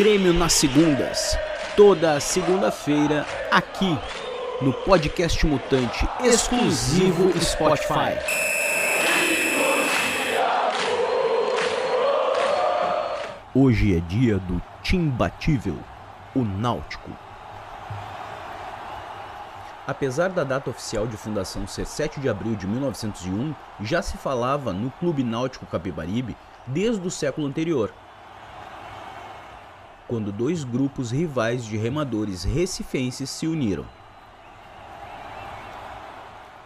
Grêmio nas segundas. Toda segunda-feira, aqui no Podcast Mutante, exclusivo Spotify. Hoje é dia do Timbatível, o Náutico. Apesar da data oficial de fundação ser 7 de abril de 1901, já se falava no Clube Náutico Capibaribe desde o século anterior, quando dois grupos rivais de remadores recifenses se uniram.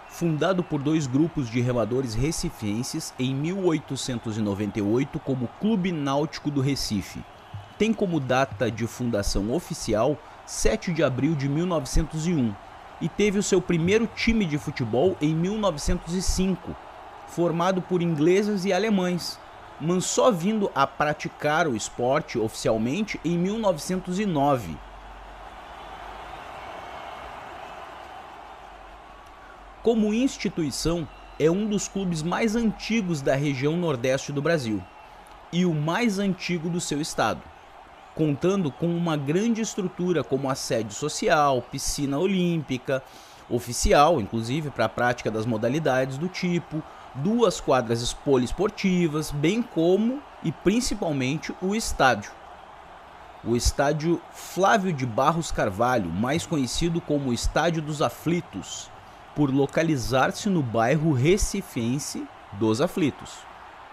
Fundado por dois grupos de remadores recifenses em 1898 como Clube Náutico do Recife, tem como data de fundação oficial 7 de abril de 1901 e teve o seu primeiro time de futebol em 1905, formado por ingleses e alemães, mas só vindo a praticar o esporte oficialmente em 1909. Como instituição, é um dos clubes mais antigos da região nordeste do Brasil e o mais antigo do seu estado, contando com uma grande estrutura como a sede social, piscina olímpica, oficial, inclusive para a prática das modalidades do tipo, duas quadras poliesportivas, bem como e principalmente o estádio. O estádio Flávio de Barros Carvalho, mais conhecido como Estádio dos Aflitos, por localizar-se no bairro recifense dos Aflitos.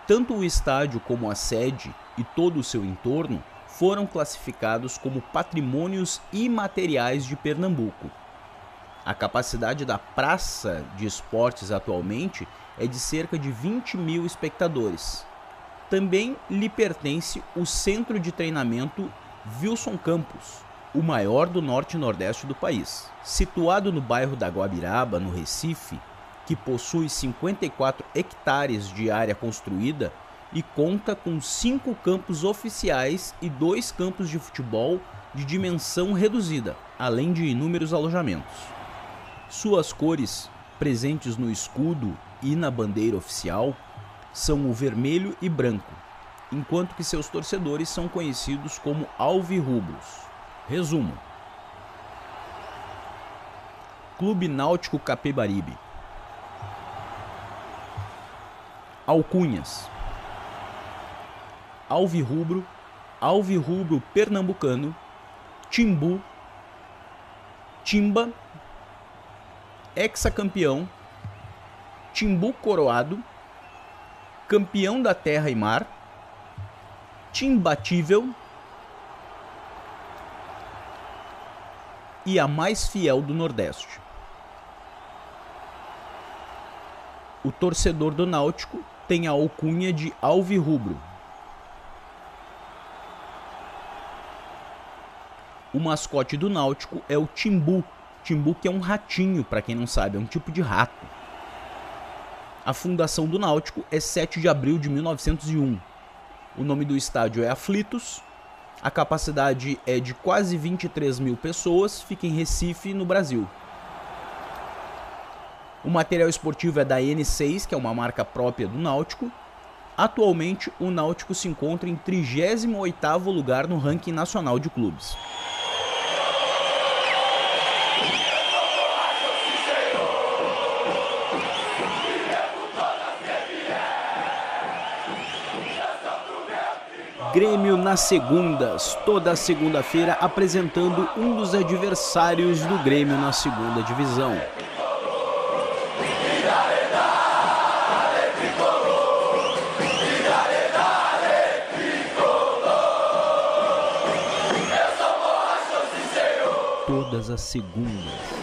Tanto o estádio como a sede e todo o seu entorno foram classificados como patrimônios imateriais de Pernambuco. A capacidade da praça de esportes atualmente é de cerca de 20 mil espectadores. Também lhe pertence o centro de treinamento Wilson Campos, o maior do norte e nordeste do país. Situado no bairro da Guabiraba, no Recife, que possui 54 hectares de área construída e conta com cinco campos oficiais e dois campos de futebol de dimensão reduzida, além de inúmeros alojamentos. Suas cores, presentes no escudo e na bandeira oficial são o vermelho e branco, enquanto que seus torcedores são conhecidos como alvirrubros. Resumo: Clube Náutico Capibaribe. Alcunhas: Alvirrubro, Alvirrubro Pernambucano, Timbu, Timba, hexacampeão Timbu Coroado, Campeão da Terra e Mar, Timbatível e a mais fiel do Nordeste. O torcedor do Náutico tem a alcunha de Alvirrubro. O mascote do Náutico é o Timbu. Timbu que é um ratinho, para quem não sabe, é um tipo de rato. A fundação do Náutico é 7 de abril de 1901. O nome do estádio é Aflitos. A capacidade é de quase 23 mil pessoas, fica em Recife, no Brasil. O material esportivo é da N6, que é uma marca própria do Náutico. Atualmente, o Náutico se encontra em 38º lugar no ranking nacional de clubes. Grêmio nas segundas, toda segunda-feira apresentando um dos adversários do Grêmio na segunda divisão. Todas as segundas